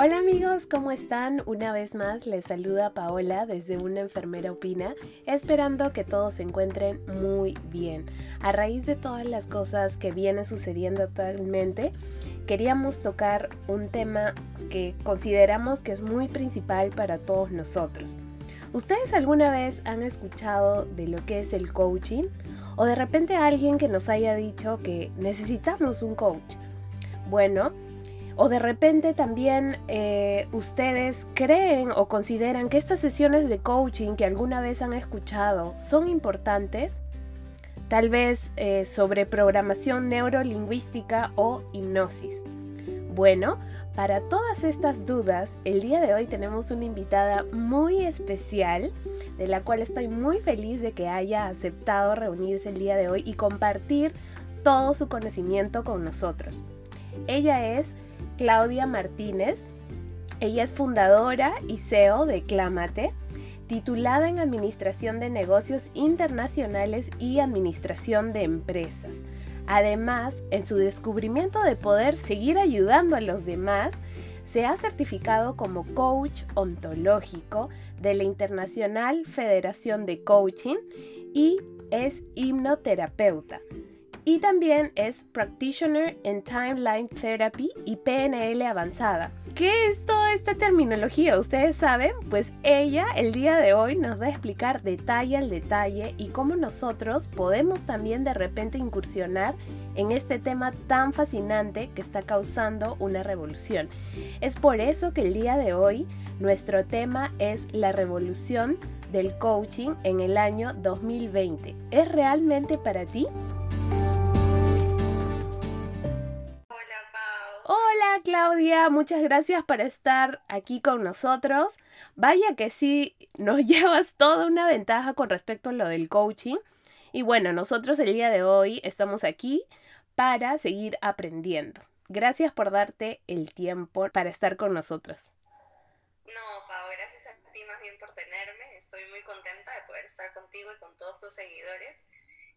Hola amigos, ¿cómo están? Una vez más les saluda Paola desde Una Enfermera Opina, esperando que todos se encuentren muy bien. A raíz de todas las cosas que vienen sucediendo actualmente, queríamos tocar un tema que consideramos que es muy principal para todos nosotros. ¿Ustedes alguna vez han escuchado de lo que es el coaching? ¿O de repente alguien que nos haya dicho que necesitamos un coach? Bueno, o de repente también eh, ustedes creen o consideran que estas sesiones de coaching que alguna vez han escuchado son importantes, tal vez eh, sobre programación neurolingüística o hipnosis. Bueno, para todas estas dudas, el día de hoy tenemos una invitada muy especial, de la cual estoy muy feliz de que haya aceptado reunirse el día de hoy y compartir todo su conocimiento con nosotros. Ella es Claudia Martínez. Ella es fundadora y CEO de Clámate, titulada en Administración de Negocios Internacionales y Administración de Empresas. Además, en su descubrimiento de poder seguir ayudando a los demás, se ha certificado como coach ontológico de la Internacional Federación de Coaching y es hipnoterapeuta y también es Practitioner in Timeline Therapy y PNL avanzada. ¿Qué es toda esta terminología? ¿Ustedes saben? Pues ella el día de hoy nos va a explicar detalle al detalle y cómo nosotros podemos también de repente incursionar en este tema tan fascinante que está causando una revolución. Es por eso que el día de hoy nuestro tema es la revolución del coaching en el año 2020. ¿Es realmente para ti? Hola Claudia, muchas gracias por estar aquí con nosotros. Vaya que sí, nos llevas toda una ventaja con respecto a lo del coaching. Y bueno, nosotros el día de hoy estamos aquí para seguir aprendiendo. Gracias por darte el tiempo para estar con nosotros. No, Pau, gracias a ti más bien por tenerme. Estoy muy contenta de poder estar contigo y con todos tus seguidores.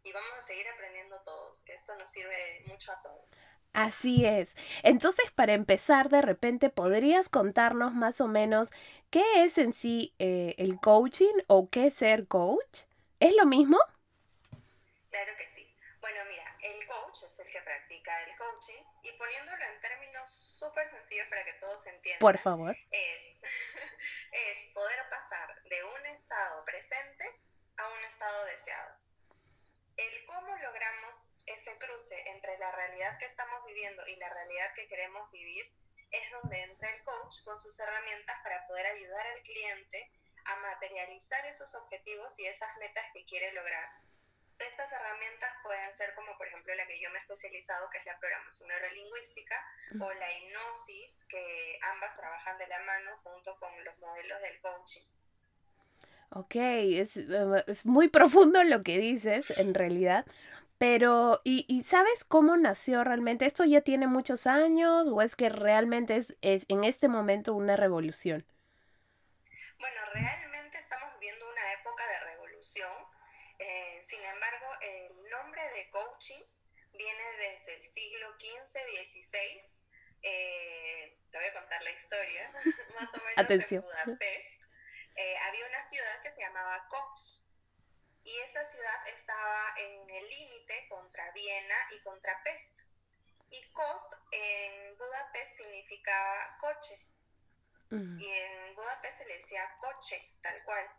Y vamos a seguir aprendiendo todos, que esto nos sirve mucho a todos. Así es. Entonces, para empezar, de repente, ¿podrías contarnos más o menos qué es en sí eh, el coaching o qué es ser coach? ¿Es lo mismo? Claro que sí. Bueno, mira, el coach es el que practica el coaching y poniéndolo en términos súper sencillos para que todos entiendan. Por favor. Es, es poder pasar de un estado presente a un estado deseado el cómo logramos ese cruce entre la realidad que estamos viviendo y la realidad que queremos vivir es donde entra el coach con sus herramientas para poder ayudar al cliente a materializar esos objetivos y esas metas que quiere lograr. Estas herramientas pueden ser como por ejemplo la que yo me he especializado, que es la programación neurolingüística, o la hipnosis, que ambas trabajan de la mano junto con los modelos del coaching. Ok, es, eh, es, muy profundo lo que dices, en realidad. Pero, ¿y, ¿y, sabes cómo nació realmente? ¿Esto ya tiene muchos años o es que realmente es, es en este momento una revolución? Bueno, realmente estamos viviendo una época de revolución. Eh, sin embargo, el nombre de coaching viene desde el siglo XV, XVI. Eh, te voy a contar la historia, más o menos Atención. en Budapest. Eh, había una ciudad que se llamaba Koks y esa ciudad estaba en el límite contra Viena y contra Pest. Y Kos en Budapest significaba coche. Y en Budapest se le decía coche, tal cual.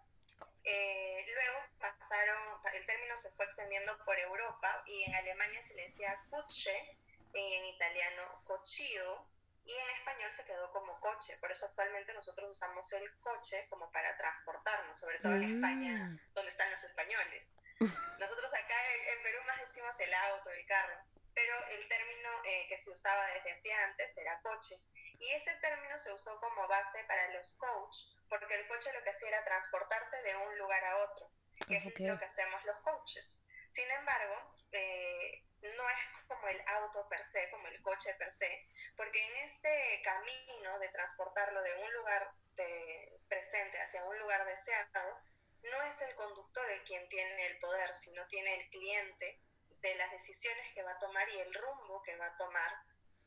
Eh, luego pasaron, el término se fue extendiendo por Europa y en Alemania se le decía Kutsche, y en italiano cochio, y en español se quedó como coche. Por eso actualmente nosotros usamos el coche como para transportarnos, sobre todo en España, Mm. donde están los españoles. Nosotros acá en, Perú más decimos el auto, el carro, pero el término eh, que se usaba desde hacía antes era coche. Y ese término se usó como base para los coach, porque el coche lo que hacía era transportarte de un lugar a otro, que es Ok. lo que hacemos los coaches. Sin embargo, eh, no es como el auto per se, como el coche per se, porque en este camino de transportarlo de un lugar de presente hacia un lugar deseado, no es el conductor el quien tiene el poder, sino tiene el cliente de las decisiones que va a tomar y el rumbo que va a tomar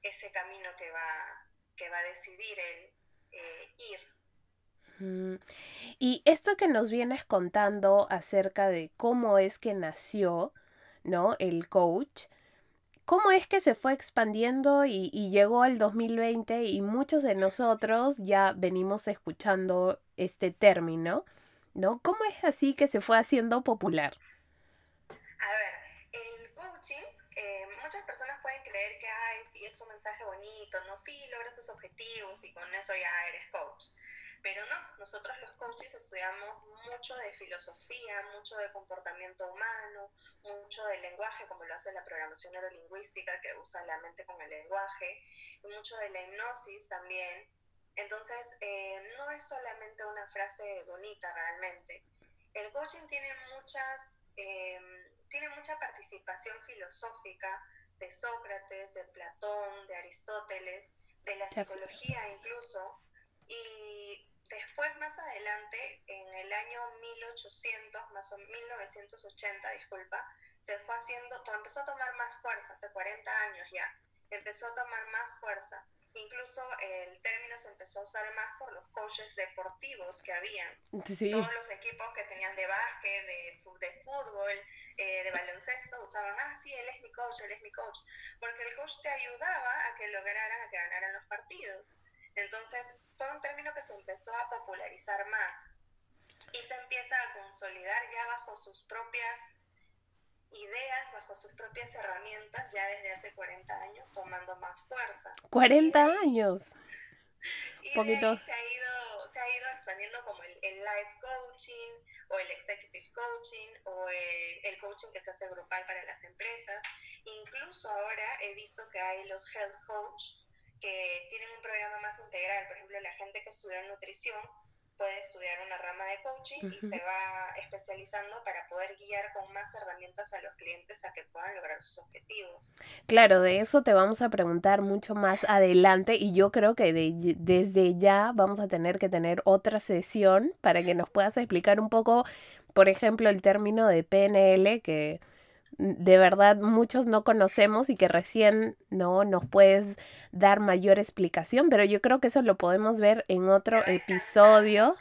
ese camino que va, que va a decidir él eh, ir. Y esto que nos vienes contando acerca de cómo es que nació, ¿no? El coach, ¿cómo es que se fue expandiendo y, y, llegó al 2020 y muchos de nosotros ya venimos escuchando este término, ¿no? ¿Cómo es así que se fue haciendo popular? A ver, el coaching, eh, muchas personas pueden creer que, ay, sí, es un mensaje bonito, ¿no? Sí, logras tus objetivos y con eso ya eres coach. Pero no, nosotros los coaches estudiamos mucho de filosofía, mucho de comportamiento humano, mucho de lenguaje, como lo hace la programación neurolingüística, que usa la mente con el lenguaje, y mucho de la hipnosis también. Entonces, eh, no es solamente una frase bonita realmente. El coaching tiene muchas, eh, tiene mucha participación filosófica de Sócrates, de Platón, de Aristóteles, de la psicología incluso, y Después, más adelante, en el año 1800, más o 1980, disculpa, se fue haciendo, empezó a tomar más fuerza, hace 40 años ya, empezó a tomar más fuerza. Incluso el término se empezó a usar más por los coaches deportivos que habían. Todos los equipos que tenían de básquet, de, de fútbol, eh, de baloncesto, usaban, ah, sí, él es mi coach, él es mi coach. Porque el coach te ayudaba a que lograran, a que ganaran los partidos. Entonces, fue un término que se empezó a popularizar más y se empieza a consolidar ya bajo sus propias ideas, bajo sus propias herramientas, ya desde hace 40 años, tomando más fuerza. 40 años. Y Poquito. se, ha ido, se ha ido expandiendo como el, el life coaching o el executive coaching o el, el, coaching que se hace grupal para las empresas. Incluso ahora he visto que hay los health coach, que tienen un programa más integral. Por ejemplo, la gente que estudia nutrición puede estudiar una rama de coaching y se va especializando para poder guiar con más herramientas a los clientes a que puedan lograr sus objetivos. Claro, de eso te vamos a preguntar mucho más adelante y yo creo que desde ya vamos a tener que tener otra sesión para que nos puedas explicar un poco, por ejemplo, el término de PNL que de verdad muchos no conocemos y que recién no nos puedes dar mayor explicación, pero yo creo que eso lo podemos ver en otro episodio.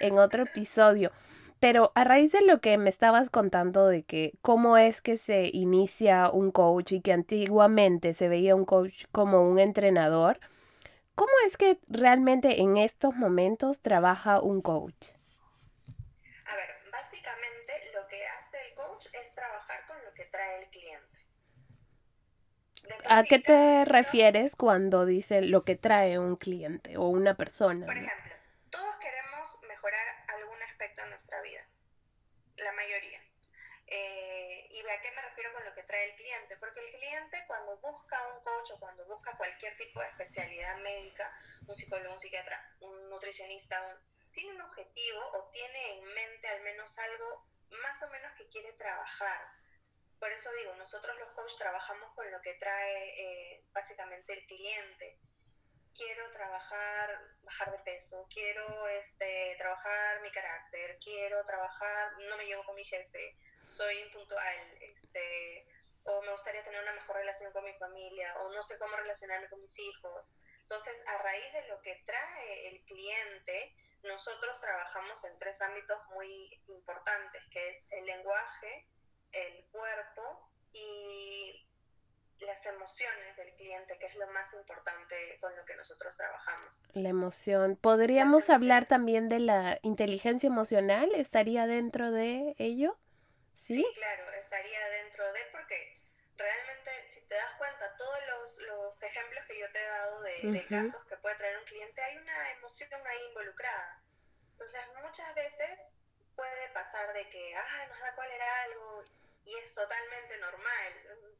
En otro episodio. Pero a raíz de lo que me estabas contando de que cómo es que se inicia un coach y que antiguamente se veía un coach como un entrenador, ¿cómo es que realmente en estos momentos trabaja un coach? es trabajar con lo que trae el cliente. ¿A qué te refieres cuando dicen lo que trae un cliente o una persona? Por ejemplo, todos queremos mejorar algún aspecto de nuestra vida, la mayoría. Eh, ¿Y a qué me refiero con lo que trae el cliente? Porque el cliente cuando busca un coach o cuando busca cualquier tipo de especialidad médica, un psicólogo, un psiquiatra, un nutricionista, tiene un objetivo o tiene en mente al menos algo más o menos que quiere trabajar. Por eso digo, nosotros los coaches trabajamos con lo que trae eh, básicamente el cliente. Quiero trabajar, bajar de peso, quiero este, trabajar mi carácter, quiero trabajar, no me llevo con mi jefe, soy impuntual, este, o me gustaría tener una mejor relación con mi familia, o no sé cómo relacionarme con mis hijos. Entonces, a raíz de lo que trae el cliente, nosotros trabajamos en tres ámbitos muy importantes, que es el lenguaje, el cuerpo y las emociones del cliente, que es lo más importante con lo que nosotros trabajamos. La emoción. ¿Podríamos hablar también de la inteligencia emocional? ¿Estaría dentro de ello? Sí, claro, estaría dentro de, porque realmente, si te das cuenta, todos los, los ejemplos que yo te he dado de, de, casos que puede traer un cliente, hay una emoción ahí involucrada. Entonces, muchas veces puede pasar de que, ah, nos da cólera algo y es totalmente normal,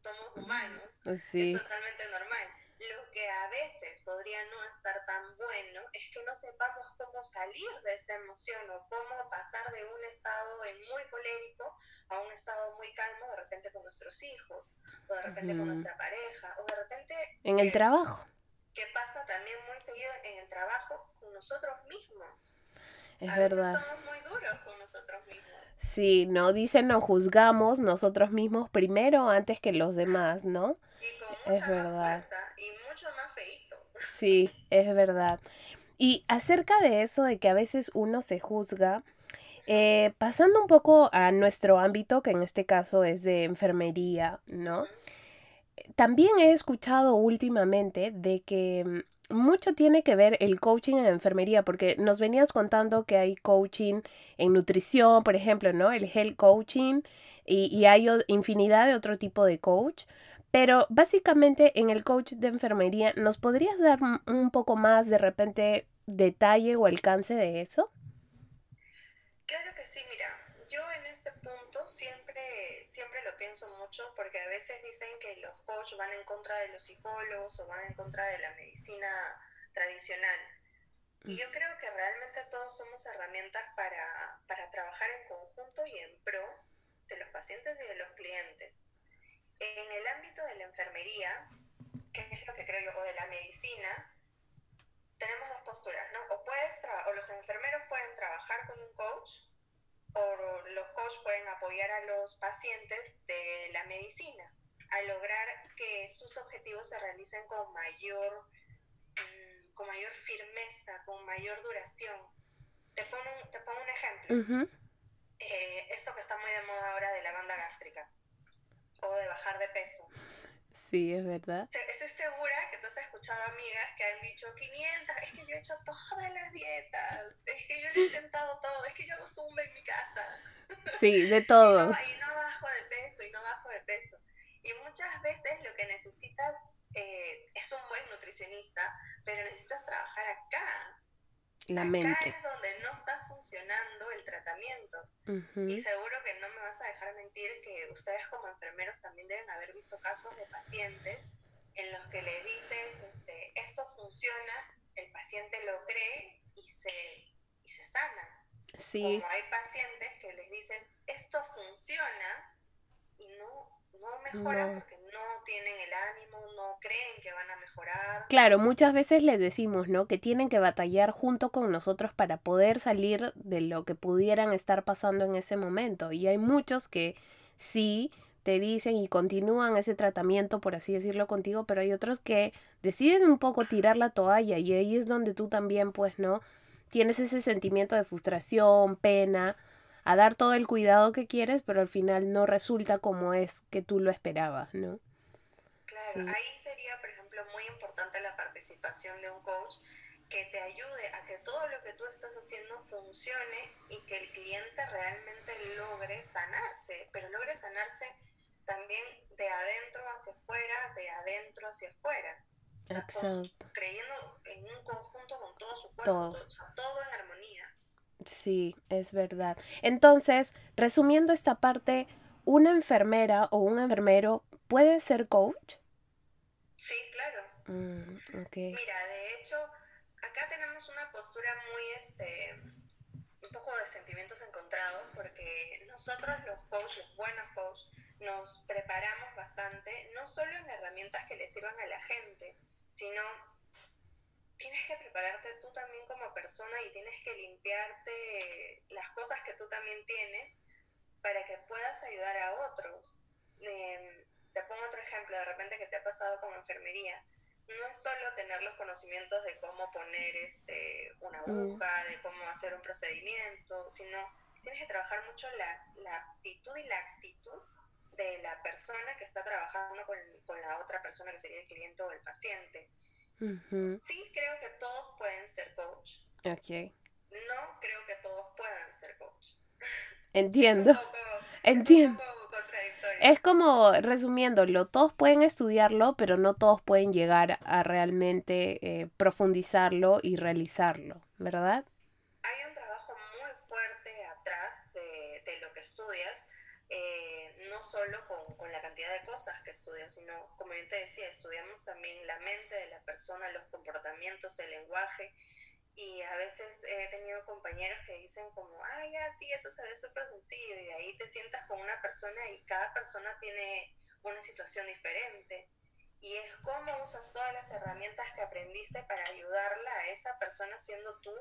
somos humanos, es totalmente normal. Lo que a veces podría no estar tan bueno es que no sepamos cómo salir de esa emoción o cómo pasar de un estado muy colérico a un estado muy calmo de repente con nuestros hijos, o de repente con nuestra pareja, o de repente... En el trabajo. Que pasa también muy seguido en el trabajo con nosotros mismos. Es verdad. somos muy duros con nosotros mismos. Sí, no dicen nos juzgamos nosotros mismos primero antes que los demás, ¿no? Y con mucha es verdad. Más fuerza y mucho más feito. Sí, es verdad. Y acerca de eso, de que a veces uno se juzga, eh, pasando un poco a nuestro ámbito, que en este caso es de enfermería, ¿no? También he escuchado últimamente de que mm, mucho tiene que ver el coaching en enfermería, porque nos venías contando que hay coaching en nutrición, por ejemplo, ¿no? El health coaching y, y hay infinidad de otro tipo de coach. Pero básicamente en el coach de enfermería, ¿nos podrías dar un poco más de repente detalle o alcance de eso? Claro que sí, mira, yo en este punto pienso mucho porque a veces dicen que los coaches van en contra de los psicólogos o van en contra de la medicina tradicional. Y yo creo que realmente todos somos herramientas para, para trabajar en conjunto y en pro de los pacientes y de los clientes. En el ámbito de la enfermería, que es lo que creo yo, o de la medicina, tenemos dos posturas, ¿no? O, puedes o los enfermeros pueden trabajar con un coach, o los coaches pueden apoyar a los pacientes de la medicina a lograr que sus objetivos se realicen con mayor, mm, con mayor firmeza, con mayor duración. Te pongo un, te pongo un ejemplo. Eh, esto que está muy de moda ahora de la banda gástrica o de bajar de peso. Sí, es verdad. Estoy segura que tú has escuchado amigas que han dicho 500, es que yo he hecho todas las dietas, es que yo he intentado todo, es que yo hago zumba en mi casa. Sí, de todo. y, no, bajo de peso, y no bajo de peso. Y muchas veces lo que necesitas eh, es un buen nutricionista, pero necesitas trabajar acá, la mente. Acá es donde no está funcionando el tratamiento. Y seguro que no me vas a dejar mentir que ustedes como enfermeros también deben haber visto casos de pacientes en los que le dices, este, esto funciona, el paciente lo cree y se, y se sana. Sí. Como hay pacientes que les dices, esto funciona y no no mejoran porque no tienen el ánimo, no creen que van a mejorar. Claro, muchas veces les decimos, ¿no? Que tienen que batallar junto con nosotros para poder salir de lo que pudieran estar pasando en ese momento. Y hay muchos que sí te dicen y continúan ese tratamiento, por así decirlo, contigo, pero hay otros que deciden un poco tirar la toalla y ahí es donde tú también, pues, ¿no? Tienes ese sentimiento de frustración, pena, a dar todo el cuidado que quieres, pero al final no resulta como es que tú lo esperabas, ¿no? Claro, ahí sería, por ejemplo, muy importante la participación de un coach que te ayude a que todo lo que tú estás haciendo funcione y que el cliente realmente logre sanarse, pero logre sanarse también de adentro hacia afuera, de adentro hacia afuera. Exacto. creyendo en un conjunto con todo su cuerpo, todo. o sea, todo en armonía. Sí, es verdad. Entonces, resumiendo esta parte, ¿una enfermera o un enfermero puede ser coach? Sí, claro. Mm, Mira, de hecho, acá tenemos una postura muy, este, un poco de sentimientos encontrados, porque nosotros los coaches, los buenos coaches, nos preparamos bastante, no solo en herramientas que le sirvan a la gente, sino tienes que prepararte tú también como persona y tienes que limpiarte las cosas que tú también tienes para que puedas ayudar a otros. Em, te pongo otro ejemplo, de repente que te ha pasado con enfermería. No es solo tener los conocimientos de cómo poner este, una aguja, de cómo hacer un procedimiento, sino tienes que trabajar mucho la, la actitud y la actitud de la persona que está trabajando con, con la otra persona que sería el cliente o el paciente. Sí creo que todos pueden ser coach. Ok. No creo que todos puedan ser coach. Entiendo. Es Entiendo. Es, un poco contradictorio. es como resumiéndolo, todos pueden estudiarlo, pero no todos pueden llegar a realmente eh, profundizarlo y realizarlo, ¿verdad? Hay un trabajo muy fuerte atrás de, de lo que estudias eh, no solo con, con, la cantidad de cosas que estudian, sino, como yo te decía, estudiamos también la mente de la persona, los comportamientos, el lenguaje. Y a veces he tenido compañeros que dicen como, ah, ya, sí, eso se ve súper sencillo. Y de ahí te sientas con una persona y cada persona tiene una situación diferente. Y es cómo usas todas las herramientas que aprendiste para ayudarla a esa persona siendo tú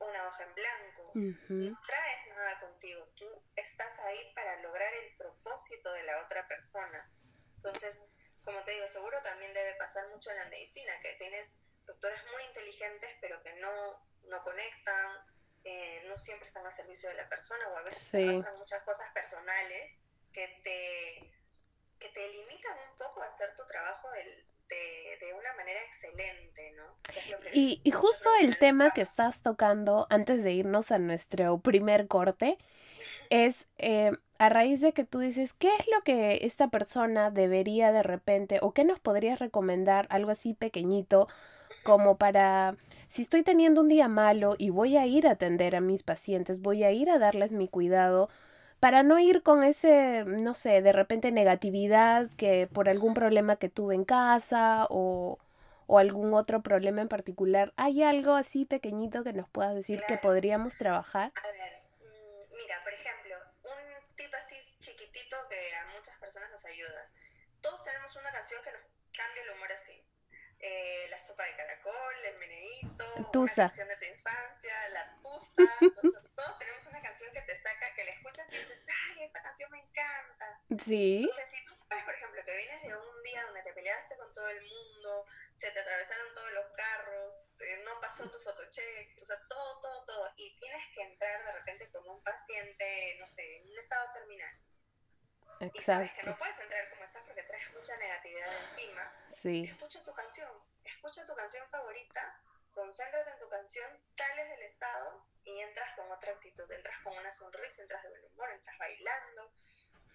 una hoja en blanco, no traes nada contigo, tú estás ahí para lograr el propósito de la otra persona. Entonces, como te digo, seguro también debe pasar mucho en la medicina, que tienes doctores muy inteligentes, pero que no, no conectan, eh, no siempre están al servicio de la persona, o a veces se pasan muchas cosas personales que te, que te limitan un poco a hacer tu trabajo del, de, una manera excelente, ¿no? y, y justo el tema que estás tocando antes de irnos a nuestro primer corte es eh, a raíz de que tú dices, ¿qué es lo que esta persona debería de repente o qué nos podrías recomendar, algo así pequeñito, como para, si estoy teniendo un día malo y voy a ir a atender a mis pacientes, voy a ir a darles mi cuidado, para no ir con ese, no sé, de repente negatividad que por algún problema que tuve en casa o, o algún otro problema en particular, ¿hay algo así pequeñito que nos puedas decir que podríamos trabajar? A ver, mm, mira, por ejemplo, un tip así chiquitito que a muchas personas nos ayuda. Todos tenemos una canción que nos cambia el humor así. Eh, la sopa de caracol, el meneíto, una canción de tu infancia, la pusa. todos, tenemos una canción que te saca, que la escuchas y dices, ay, esta canción me encanta. Sí. O sea, si tú sabes, por ejemplo, que vienes de un día donde te peleaste con todo el mundo, se te atravesaron todos los carros, no pasó tu fotocheck, o sea, todo, todo, todo, y tienes que entrar de repente como un paciente, no sé, en un estado terminal. Exacto. Y sabes que no puedes entrar como estás porque traes mucha negatividad encima Escucha tu canción, escucha tu canción favorita, concéntrate en tu canción, sales del estado y entras con otra actitud, entras con una sonrisa, entras de buen humor, entras bailando,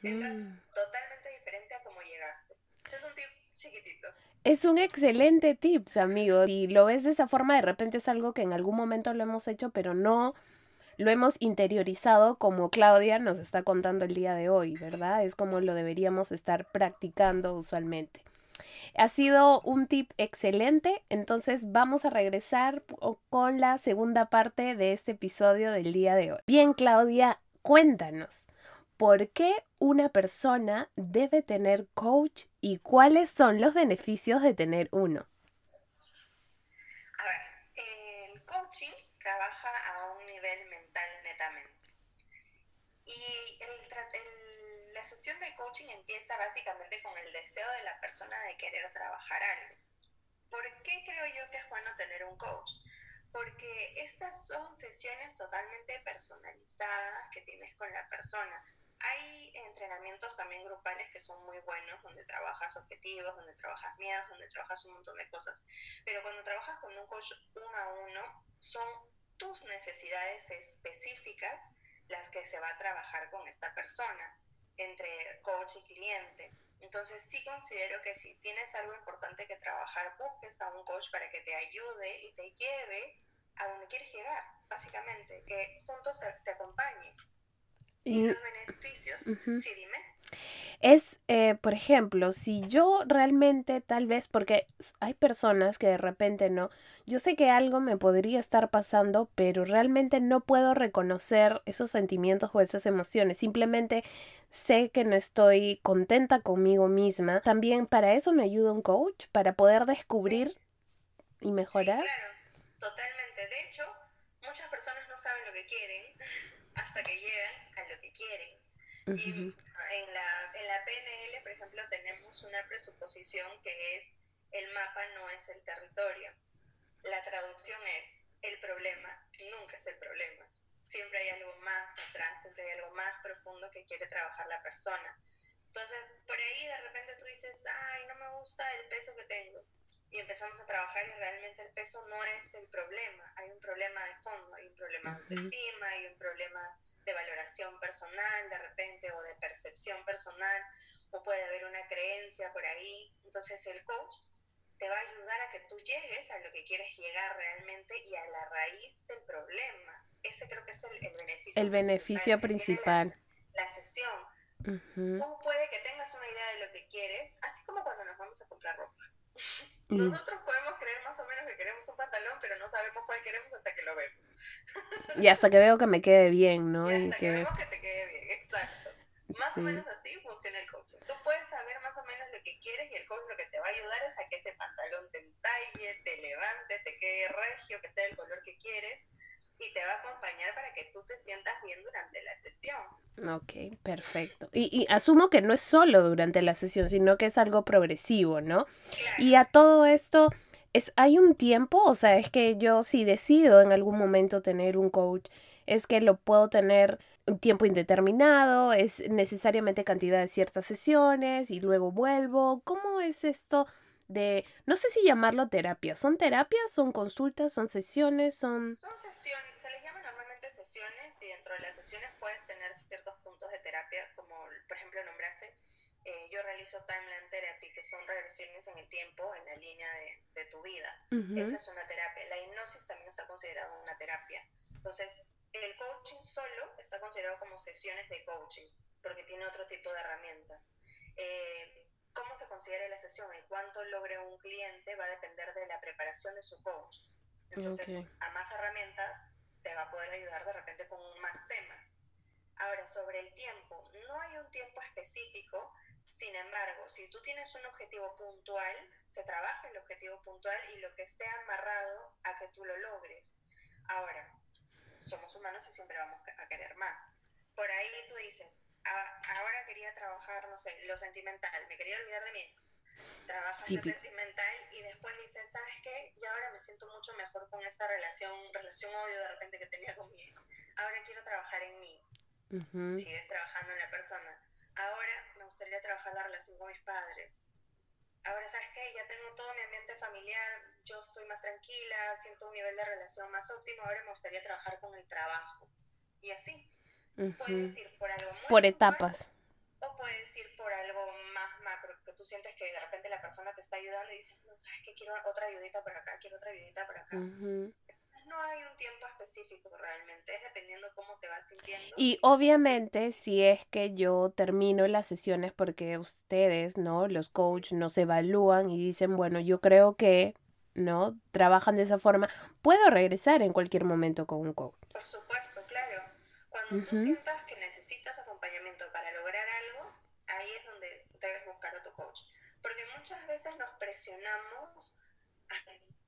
entras mm. totalmente diferente a como llegaste. Ese es un tip chiquitito. Es un excelente tip, amigo. Y lo ves de esa forma, de repente es algo que en algún momento lo hemos hecho, pero no lo hemos interiorizado como Claudia nos está contando el día de hoy, ¿verdad? Es como lo deberíamos estar practicando usualmente. Ha sido un tip excelente, entonces vamos a regresar con la segunda parte de este episodio del día de hoy. Bien, Claudia, cuéntanos, ¿por qué una persona debe tener coach y cuáles son los beneficios de tener uno? A ver, el coaching trabaja a un nivel mental netamente. Y el, el la sesión de coaching empieza básicamente con el deseo de la persona de querer trabajar algo. ¿Por qué creo yo que es bueno tener un coach? Porque estas son sesiones totalmente personalizadas que tienes con la persona. Hay entrenamientos también grupales que son muy buenos, donde trabajas objetivos, donde trabajas miedos, donde trabajas un montón de cosas. Pero cuando trabajas con un coach uno a uno, son tus necesidades específicas las que se va a trabajar con esta persona entre coach y cliente. Entonces sí considero que si tienes algo importante que trabajar, busques a un coach para que te ayude y te lleve a donde quieres llegar, básicamente, que juntos te acompañe. Y, los beneficios, sí, dime es, eh, por ejemplo, si yo realmente tal vez, porque hay personas que de repente no, yo sé que algo me podría estar pasando, pero realmente no puedo reconocer esos sentimientos o esas emociones, simplemente sé que no estoy contenta conmigo misma. También para eso me ayuda un coach, para poder descubrir y mejorar. Sí, claro, totalmente. De hecho, muchas personas no saben lo que quieren hasta que llegan a lo que quieren en la, en la PNL, por ejemplo, tenemos una presuposición que es el mapa no es el territorio. La traducción es el problema nunca es el problema. Siempre hay algo más atrás, siempre hay algo más profundo que quiere trabajar la persona. Entonces, por ahí de repente tú dices, ay, no me gusta el peso que tengo. Y empezamos a trabajar y realmente el peso no es el problema. Hay un problema de fondo, hay un problema de autoestima, hay un problema de valoración personal de repente o de percepción personal o puede haber una creencia por ahí. Entonces el coach te va a ayudar a que tú llegues a lo que quieres llegar realmente y a la raíz del problema. Ese creo que es el, beneficio. El beneficio principal. La, sesión. Tú puede que tengas una idea de lo que quieres, así como cuando nos vamos a comprar ropa. Mm. Nosotros podemos creer más o menos que queremos un pantalón, pero no sabemos cuál queremos hasta que lo vemos. Y hasta que veo que me quede bien, ¿no? Y hasta que... vemos que te quede bien, exacto. Más o menos así funciona el coaching. Tú puedes saber más o menos lo que quieres y el coach lo que te va a ayudar es a que ese pantalón te entalle, te levante, te quede regio, que sea el color que quieres y te va a acompañar para que tú te sientas bien durante la sesión. Ok, perfecto. Y, y asumo que no es solo durante la sesión, sino que es algo progresivo, ¿no? Y a todo esto, ¿Es, ¿Hay un tiempo? O sea, es que yo si decido en algún momento tener un coach, es que lo puedo tener un tiempo indeterminado, es necesariamente cantidad de ciertas sesiones y luego vuelvo. ¿Cómo es esto de, no sé si llamarlo terapia? ¿Son terapias? ¿Son consultas? ¿Son sesiones? Son, son sesiones, se les llama normalmente sesiones y dentro de las sesiones puedes tener ciertos puntos de terapia, como por ejemplo nombraste eh, yo realizo timeline therapy, que son regresiones en el tiempo, en la línea de, tu vida. Esa es una terapia. La hipnosis también está considerada una terapia. Entonces, el coaching solo está considerado como sesiones de coaching, porque tiene otro tipo de herramientas. Eh, ¿Cómo se considera la sesión y cuánto logre un cliente va a depender de la preparación de su coach? Entonces, a más herramientas te va a poder ayudar de repente con más temas. Ahora, sobre el tiempo, no hay un tiempo específico, sin embargo, si tú tienes un objetivo puntual, se trabaja el objetivo puntual y lo que esté amarrado a que tú lo logres. Ahora, somos humanos y siempre vamos a querer más. Por ahí tú dices, ah, ahora quería trabajar, no sé, lo sentimental, me quería olvidar de mi ex. Trabajas lo sentimental y después dices, ¿sabes qué? Y ahora me siento mucho mejor con esta relación, relación odio de repente que tenía con mi ex. Ahora quiero trabajar en mí. Sigues trabajando en la persona Ahora me gustaría trabajar la relación con mis padres. Ahora, ¿sabes qué? Ya tengo todo mi ambiente familiar, yo estoy más tranquila, siento un nivel de relación más óptimo, ahora me gustaría trabajar con el trabajo. Y así. Puedes ir por algo muy Por etapas. o puedes ir por algo más macro, que tú sientes que de repente la persona te está ayudando y dices, no, ¿sabes qué? Quiero otra ayudita por acá, quiero otra ayudita por acá no hay un tiempo específico realmente, es dependiendo cómo te vas sintiendo. Y obviamente si es que yo termino las sesiones porque ustedes, ¿no? Los coaches nos evalúan y dicen, bueno, yo creo que, ¿no? Trabajan de esa forma, puedo regresar en cualquier momento con un coach. Por supuesto, claro. Cuando tú sientas que necesitas acompañamiento para lograr algo, ahí es donde debes buscar a tu coach. Porque muchas veces nos presionamos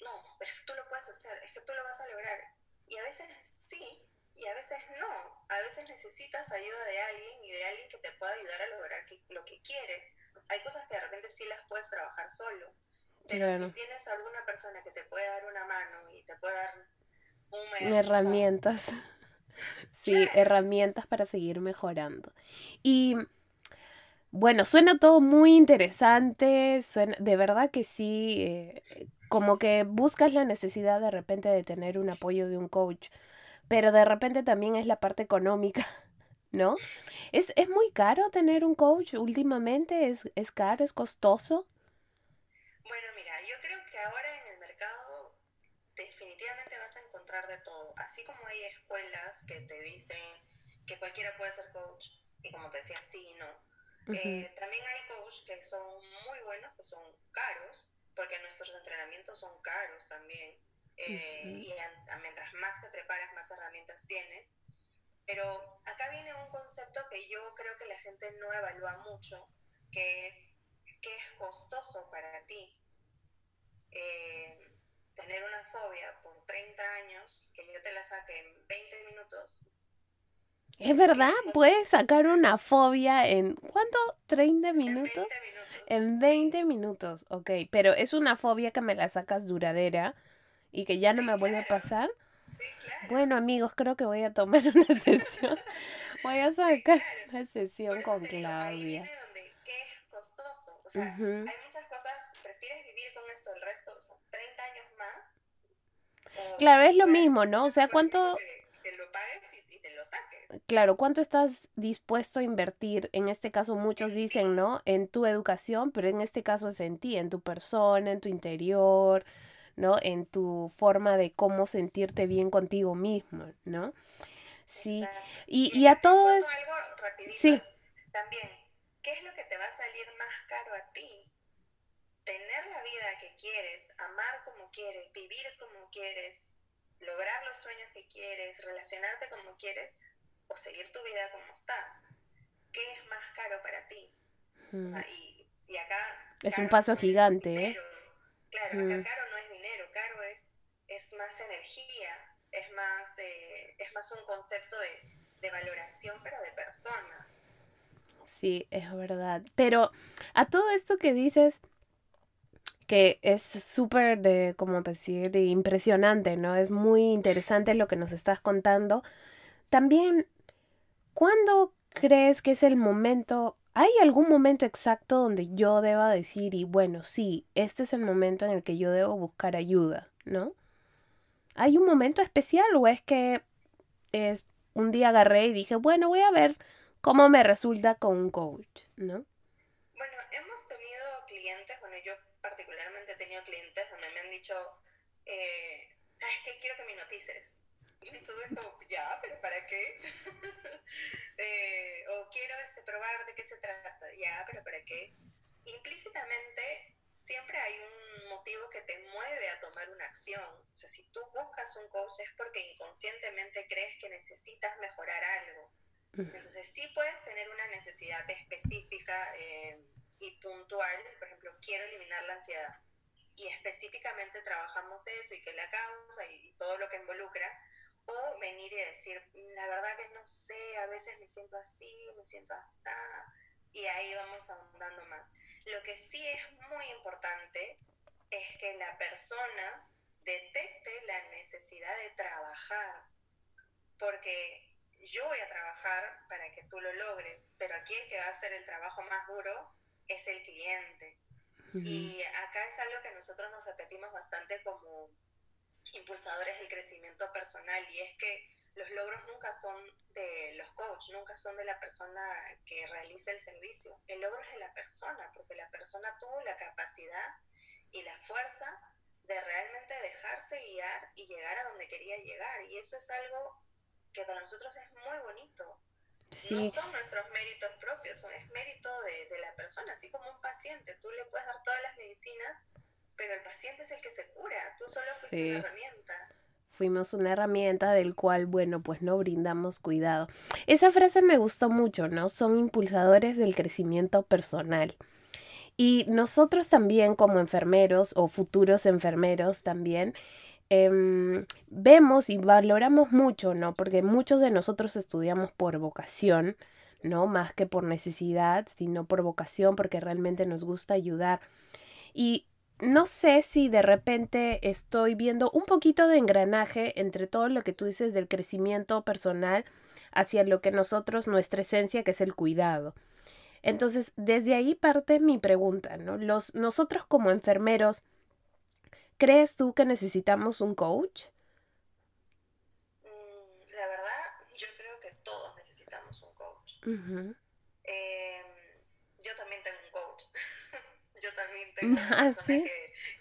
no, pero es que tú lo puedes hacer, es que tú lo vas a lograr. Y a veces sí, y a veces no. A veces necesitas ayuda de alguien y de alguien que te pueda ayudar a lograr lo que quieres. Hay cosas que de repente sí las puedes trabajar solo. Pero si tienes alguna persona que te puede dar una mano y te puede dar un herramientas. Sí, herramientas para seguir mejorando. Y bueno, suena todo muy interesante, suena, de verdad que sí, eh, como que buscas la necesidad de repente de tener un apoyo de un coach, pero de repente también es la parte económica, ¿no? ¿Es, es muy caro tener un coach últimamente? ¿Es, ¿Es caro? ¿Es costoso? Bueno, mira, yo creo que ahora en el mercado definitivamente vas a encontrar de todo. Así como hay escuelas que te dicen que cualquiera puede ser coach, y como te decía, sí y no. Eh, también hay coaches que son muy buenos, que son caros, porque nuestros entrenamientos son caros también. Eh, y mientras más te preparas, más herramientas tienes. Pero acá viene un concepto que yo creo que la gente no evalúa mucho, que es qué es costoso para ti. Eh, tener una fobia por 30 años, que yo te la saque en 20 minutos. Es verdad, puedes sacar una fobia en ¿cuánto? ¿30 minutos? En 20 minutos. En 20 minutos, ok. Pero es una fobia que me la sacas duradera y que ya no me vuelve a pasar. Sí, claro. Bueno, amigos, creo que voy a tomar una sesión. Voy a sacar una sesión con Claudia. ahí viene donde qué es costoso. O sea, hay muchas cosas, prefieres vivir con esto el resto, o sea, 30 años más. claro, es lo mismo, ¿no? O sea, ¿cuánto, lo pagues y, te lo saques. Claro, ¿cuánto estás dispuesto a invertir? En este caso muchos dicen, ¿no? En tu educación, pero en este caso es en ti, en tu persona, en tu interior, ¿no? En tu forma de cómo sentirte bien contigo mismo, ¿no? Sí. Y, y, a todo es... sí. También, ¿qué es lo que te va a salir más caro a ti? Tener la vida que quieres, amar como quieres, vivir como quieres, lograr los sueños que quieres, relacionarte como quieres o seguir tu vida como estás. ¿Qué es más caro para ti? Hmm. y, acá... Es un paso gigante, ¿eh? Claro, acá hmm. caro no es dinero, caro es, es más energía, es más, eh, es más un concepto de, de valoración, pero de persona. Sí, es verdad. Pero a todo esto que dices, que es súper de, como decir, de impresionante, ¿no? Es muy interesante lo que nos estás contando. También, ¿cuándo crees que es el momento? ¿Hay algún momento exacto donde yo deba decir, y bueno, sí, este es el momento en el que yo debo buscar ayuda, ¿no? ¿Hay un momento especial o es que es un día agarré y dije, bueno, voy a ver cómo me resulta con un coach, ¿no? Bueno, hemos tenido clientes, bueno, yo particularmente he tenido clientes donde me han dicho, eh, ¿sabes qué? Quiero que me notices. Y entonces como, ya, pero ¿para qué? Eh, o quiero este, probar de qué se trata, ya, pero ¿para qué? Implícitamente siempre hay un motivo que te mueve a tomar una acción. O sea, si tú buscas un coach es porque inconscientemente crees que necesitas mejorar algo. Entonces sí puedes tener una necesidad específica eh, y puntual, por ejemplo, quiero eliminar la ansiedad. Y específicamente trabajamos eso y que la causa y todo lo que involucra. O venir y decir, la verdad que no sé, a veces me siento así, me siento así. Y ahí vamos ahondando más. Lo que sí es muy importante es que la persona detecte la necesidad de trabajar, porque yo voy a trabajar para que tú lo logres, pero aquí el que va a hacer el trabajo más duro es el cliente. Y acá es algo que nosotros nos repetimos bastante como impulsadores del crecimiento personal y es que los logros nunca son de los coaches, nunca son de la persona que realiza el servicio. El logro es de la persona, porque la persona tuvo la capacidad y la fuerza de realmente dejarse guiar y llegar a donde quería llegar. Y eso es algo que para nosotros es muy bonito. No son nuestros méritos propios, son, es mérito de, de, la persona, así como un paciente. Tú le puedes dar todas las medicinas, pero el paciente es el que se cura, tú solo fuiste una herramienta fuimos una herramienta del cual, bueno, pues no brindamos cuidado. Esa frase me gustó mucho, ¿no? Son impulsadores del crecimiento personal. Y nosotros también como enfermeros o futuros enfermeros también em, vemos y valoramos mucho, ¿no? Porque muchos de nosotros estudiamos por vocación, ¿no? Más que por necesidad, sino por vocación, porque realmente nos gusta ayudar. Y no sé si de repente estoy viendo un poquito de engranaje entre todo lo que tú dices del crecimiento personal hacia lo que nosotros, nuestra esencia, que es el cuidado. Entonces, desde ahí parte mi pregunta, ¿no? Los, nosotros como enfermeros, ¿crees tú que necesitamos un coach? Mm, la verdad, yo creo que todos necesitamos un coach. Em, yo también tengo un coach. yo también tengo una ah, persona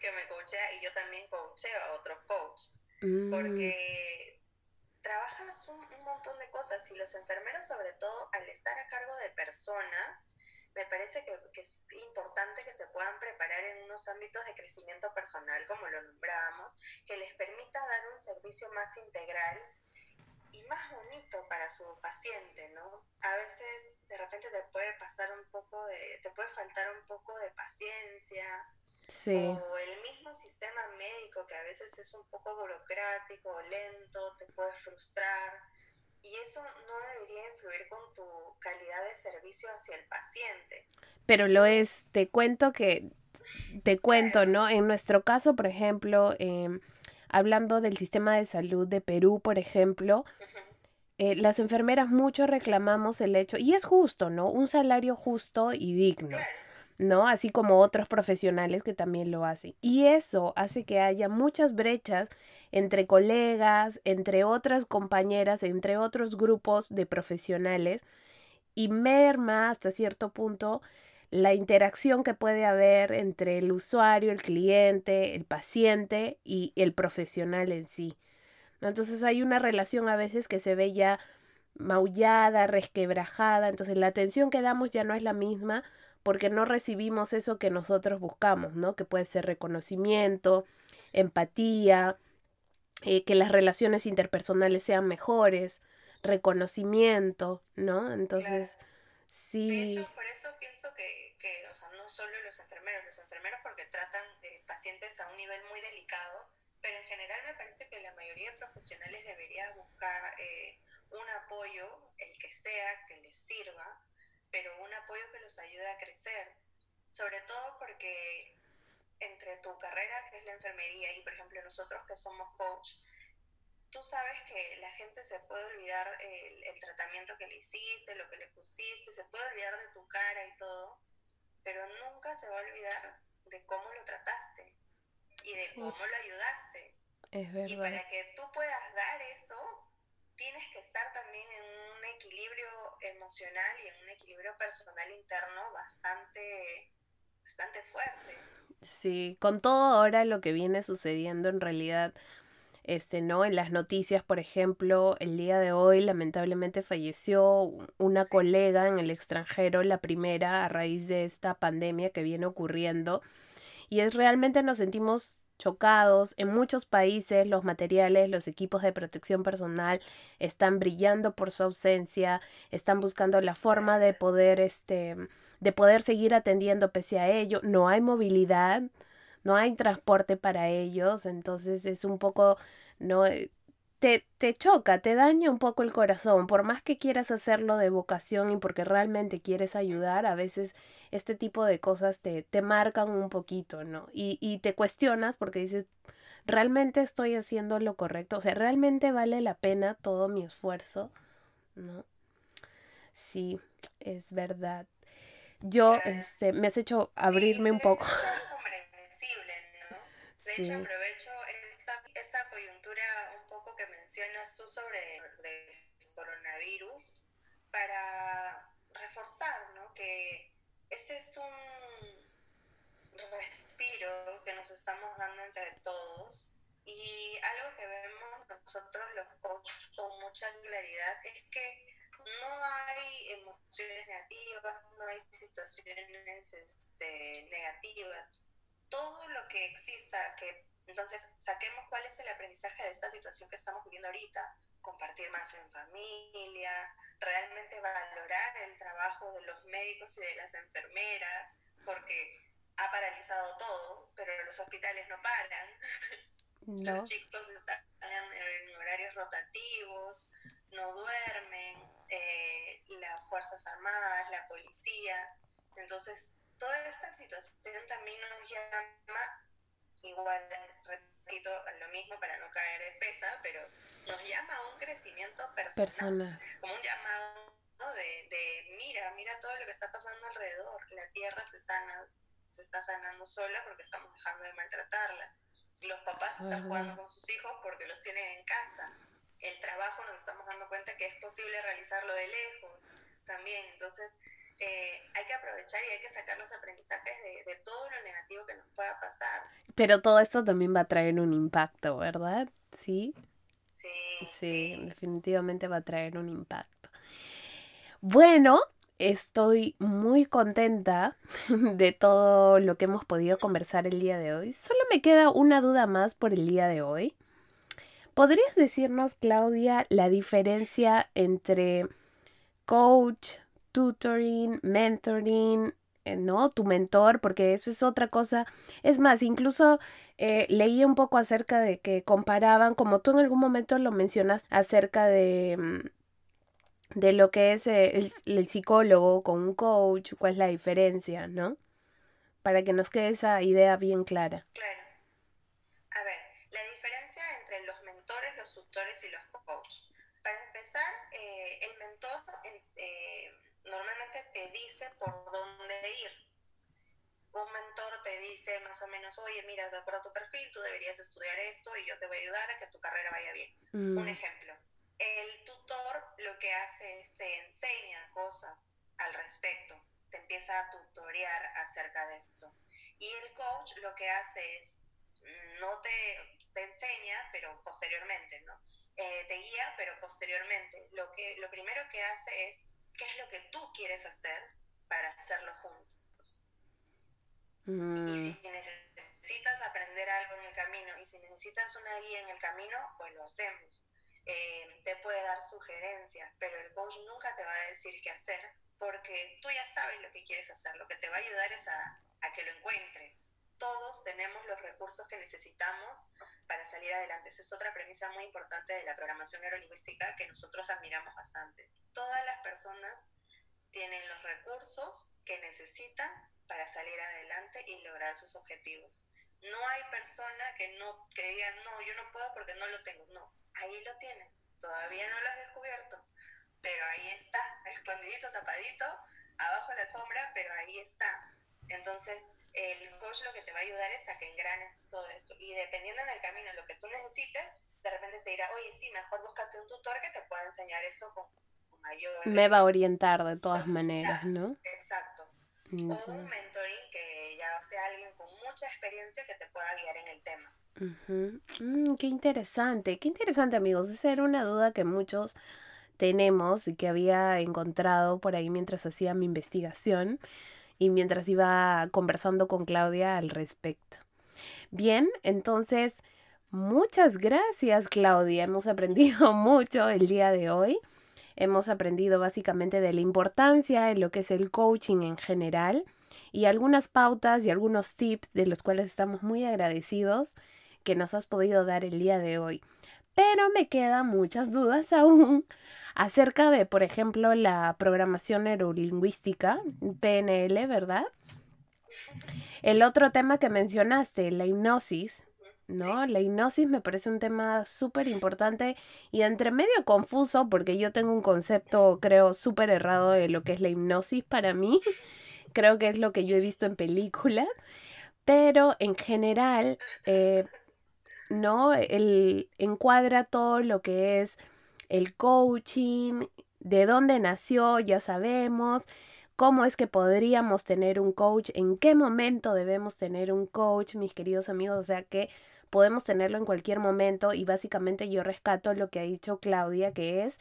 que, me coachea y yo también coacheo a otros coaches. Mm. Porque trabajas un, montón de cosas y los enfermeros, sobre todo al estar a cargo de personas, me parece que, que, es importante que se puedan preparar en unos ámbitos de crecimiento personal, como lo nombrábamos, que les permita dar un servicio más integral y más bonito para su paciente, ¿no? A veces de repente te puede pasar un poco de, te puede faltar un poco de paciencia. Sí. O el mismo sistema médico que a veces es un poco burocrático, lento, te puede frustrar. Y eso no debería influir con tu calidad de servicio hacia el paciente. Pero lo es, te cuento que, te cuento, ¿no? En nuestro caso, por ejemplo, eh, hablando del sistema de salud de Perú, por ejemplo, eh, las enfermeras mucho reclamamos el hecho, y es justo, ¿no? Un salario justo y digno. ¿No? Así como otros profesionales que también lo hacen. Y eso hace que haya muchas brechas entre colegas, entre otras compañeras, entre otros grupos de profesionales y merma hasta cierto punto la interacción que puede haber entre el usuario, el cliente, el paciente y el profesional en sí. Entonces hay una relación a veces que se ve ya maullada, resquebrajada, entonces la atención que damos ya no es la misma porque no recibimos eso que nosotros buscamos, ¿no? Que puede ser reconocimiento, empatía, eh, que las relaciones interpersonales sean mejores, reconocimiento, ¿no? Entonces, sí. De hecho, por eso pienso que que, o sea, no solo los enfermeros, los enfermeros porque tratan eh, pacientes a un nivel muy delicado, pero en general me parece que la mayoría de profesionales debería buscar eh, un apoyo, el que sea, que les sirva, pero un apoyo que los ayude a crecer, sobre todo porque entre carrera que es la enfermería y por ejemplo nosotros que somos coach, tú sabes que la gente se puede olvidar el, el, tratamiento que le hiciste, lo que le pusiste, se puede olvidar de tu cara y todo, pero nunca se va a olvidar de cómo lo trataste y de cómo lo ayudaste. Es verdad. Y para que tú puedas dar eso, tienes que estar también en un equilibrio emocional y en un equilibrio personal interno bastante, bastante fuerte. Sí, con todo ahora lo que viene sucediendo en realidad, este, ¿no? En las noticias, por ejemplo, el día de hoy lamentablemente falleció una colega en el extranjero, la primera, a raíz de esta pandemia que viene ocurriendo. Y es realmente nos sentimos chocados. En muchos países los materiales, los equipos de protección personal están brillando por su ausencia, están buscando la forma de poder, este, de poder seguir atendiendo pese a ello. No hay movilidad, no hay transporte para ellos, entonces es un poco, no, te, te choca, te daña un poco el corazón, por más que quieras hacerlo de vocación y porque realmente quieres ayudar, a veces este tipo de cosas te, te marcan un poquito, ¿no? Y, y te cuestionas porque dices, ¿realmente estoy haciendo lo correcto? O sea, ¿realmente vale la pena todo mi esfuerzo? ¿No? Sí, es verdad. Yo, este, me has hecho abrirme un poco. Es comprensible, ¿no? De sí. hecho, aprovecho esa, esa coyuntura un poco que mencionas tú sobre el coronavirus para reforzar, ¿no? Que ese es un respiro que nos estamos dando entre todos y algo que vemos nosotros los coaches con mucha claridad es que no hay emociones negativas, no hay situaciones este, negativas. Todo lo que exista, que entonces saquemos cuál es el aprendizaje de esta situación que estamos viviendo ahorita, compartir más en familia, realmente valorar el trabajo de los médicos y de las enfermeras, porque ha paralizado todo, pero los hospitales no paran. No. Los chicos están en horarios rotativos, no duermen, eh, las Fuerzas Armadas, la policía. Entonces, toda esta situación también nos llama, igual, repito, lo mismo para no caer de pesa, pero nos llama a un crecimiento personal, personal. como un llamado de, de, mira, mira todo lo que está pasando alrededor, la tierra se sana, se está sanando sola porque estamos dejando de maltratarla, los papás están jugando con sus hijos porque los tienen en casa, el trabajo nos estamos dando cuenta que es posible realizarlo de lejos también, entonces eh, hay que aprovechar y hay que sacar los aprendizajes de, de, todo lo negativo que nos pueda pasar. Pero todo esto también va a traer un impacto, ¿verdad? Sí. Sí, sí, definitivamente va a traer un impacto. Bueno, estoy muy contenta de todo lo que hemos podido conversar el día de hoy. Solo me queda una duda más por el día de hoy. ¿Podrías decirnos, Claudia, la diferencia entre coach, tutoring, mentoring, eh, ¿no? Tu mentor, porque eso es otra cosa. Es más, incluso eh, leí un poco acerca de que comparaban, como tú en algún momento lo mencionas, acerca de, mm, de lo que es eh, el, el, psicólogo con un coach, cuál es la diferencia, ¿no? Para que nos quede esa idea bien clara. Claro. A ver, la diferencia entre los mentores, los tutores y los coaches. Para empezar, eh, el mentor eh, normalmente te dice por dónde ir. Un mentor te dice más o menos, oye, mira, de acuerdo a tu perfil, tú deberías estudiar esto y yo te voy a ayudar a que tu carrera vaya bien. Mm. Un ejemplo. El tutor lo que hace es te enseña cosas al respecto, te empieza a tutorear acerca de eso. Y el coach lo que hace es, no te, te enseña, pero posteriormente, ¿no? Eh, te guía, pero posteriormente. Lo, que, lo primero que hace es qué es lo que tú quieres hacer para hacerlo juntos. Mm. Y si necesitas aprender algo en el camino y si necesitas una guía en el camino, pues lo hacemos. Eh, te puede dar sugerencias, pero el coach nunca te va a decir qué hacer porque tú ya sabes lo que quieres hacer. Lo que te va a ayudar es a, a que lo encuentres. Todos tenemos los recursos que necesitamos para salir adelante. Esa es otra premisa muy importante de la programación neurolingüística que nosotros admiramos bastante. Todas las personas tienen los recursos que necesitan para salir adelante y lograr sus objetivos. No hay persona que, no, que diga, no, yo no puedo porque no lo tengo. No, ahí lo tienes. Todavía no lo has descubierto, pero ahí está, escondidito, tapadito, abajo de la alfombra, pero ahí está. Entonces, el coach lo que te va a ayudar es a que engranes todo esto. Y dependiendo en el camino lo que tú necesites, de repente te dirá, oye, sí, mejor búscate un tutor que te pueda enseñar esto con, Me va a orientar de todas maneras, ¿no? Exacto. Mm, o un mentoring que ya sea alguien con mucha experiencia que te pueda guiar en el tema. Mm, qué interesante, qué interesante amigos. Esa era una duda que muchos tenemos y que había encontrado por ahí mientras hacía mi investigación y mientras iba conversando con Claudia al respecto. Bien, entonces, muchas gracias Claudia. Hemos aprendido mucho el día de hoy. Hemos aprendido básicamente de la importancia de lo que es el coaching en general y algunas pautas y algunos tips de los cuales estamos muy agradecidos que nos has podido dar el día de hoy. Pero me quedan muchas dudas aún acerca de, por ejemplo, la programación neurolingüística, PNL, ¿verdad? El otro tema que mencionaste, la hipnosis, ¿no? La hipnosis me parece un tema súper importante y entre medio confuso porque yo tengo un concepto, creo, súper errado de lo que es la hipnosis para mí. creo que es lo que yo he visto en películas, pero en general, eh, ¿no? El encuadra todo lo que es el coaching, de dónde nació, ya sabemos, cómo es que podríamos tener un coach, en qué momento debemos tener un coach, mis queridos amigos, o sea que podemos tenerlo en cualquier momento y básicamente yo rescato lo que ha dicho Claudia, que es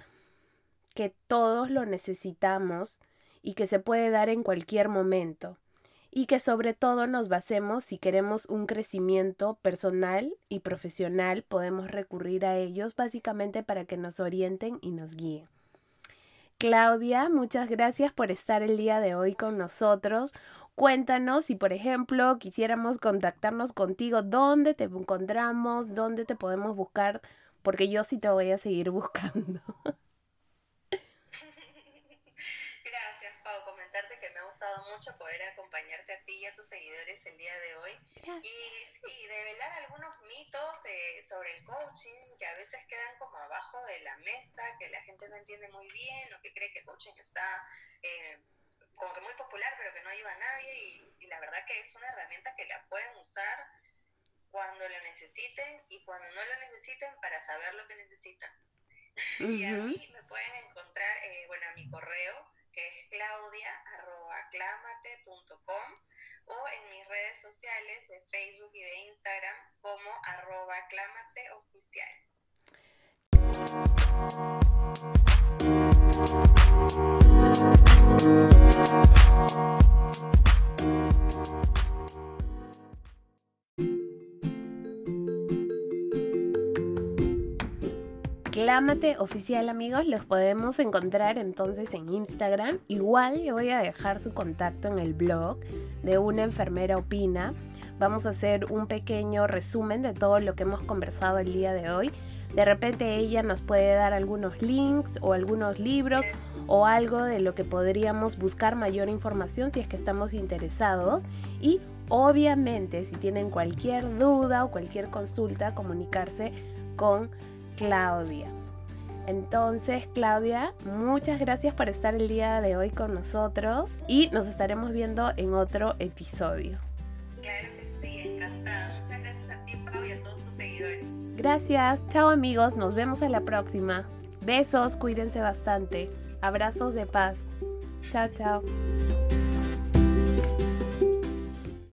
que todos lo necesitamos y que se puede dar en cualquier momento y que sobre todo nos basemos si queremos un crecimiento personal y profesional, podemos recurrir a ellos básicamente para que nos orienten y nos guíen. Claudia, muchas gracias por estar el día de hoy con nosotros. Cuéntanos si, por ejemplo, quisiéramos contactarnos contigo, dónde te encontramos, dónde te podemos buscar, porque yo sí te voy a seguir buscando. Mucho poder acompañarte a ti y a tus seguidores el día de hoy. Y sí, develar algunos mitos eh, sobre el coaching que a veces quedan como abajo de la mesa, que la gente no entiende muy bien o que cree que el coaching está eh, como que muy popular, pero que no ayuda a nadie. Y, y la verdad que es una herramienta que la pueden usar cuando lo necesiten y cuando no lo necesiten para saber lo que necesitan. y a mí me pueden encontrar, eh, bueno, a mi correo que es claudia.aclamate.com o en mis redes sociales de Facebook y de Instagram como arroba. Oficial amigos, los podemos encontrar entonces en Instagram. Igual yo voy a dejar su contacto en el blog de una enfermera opina. Vamos a hacer un pequeño resumen de todo lo que hemos conversado el día de hoy. De repente ella nos puede dar algunos links o algunos libros o algo de lo que podríamos buscar mayor información si es que estamos interesados. Y obviamente si tienen cualquier duda o cualquier consulta, comunicarse con Claudia. Entonces, Claudia, muchas gracias por estar el día de hoy con nosotros y nos estaremos viendo en otro episodio. Claro que sí, encantada. Muchas gracias a ti, Pau, y a todos tus seguidores. Gracias. Chao amigos, nos vemos en la próxima. Besos, cuídense bastante. Abrazos de paz. Chao, chao.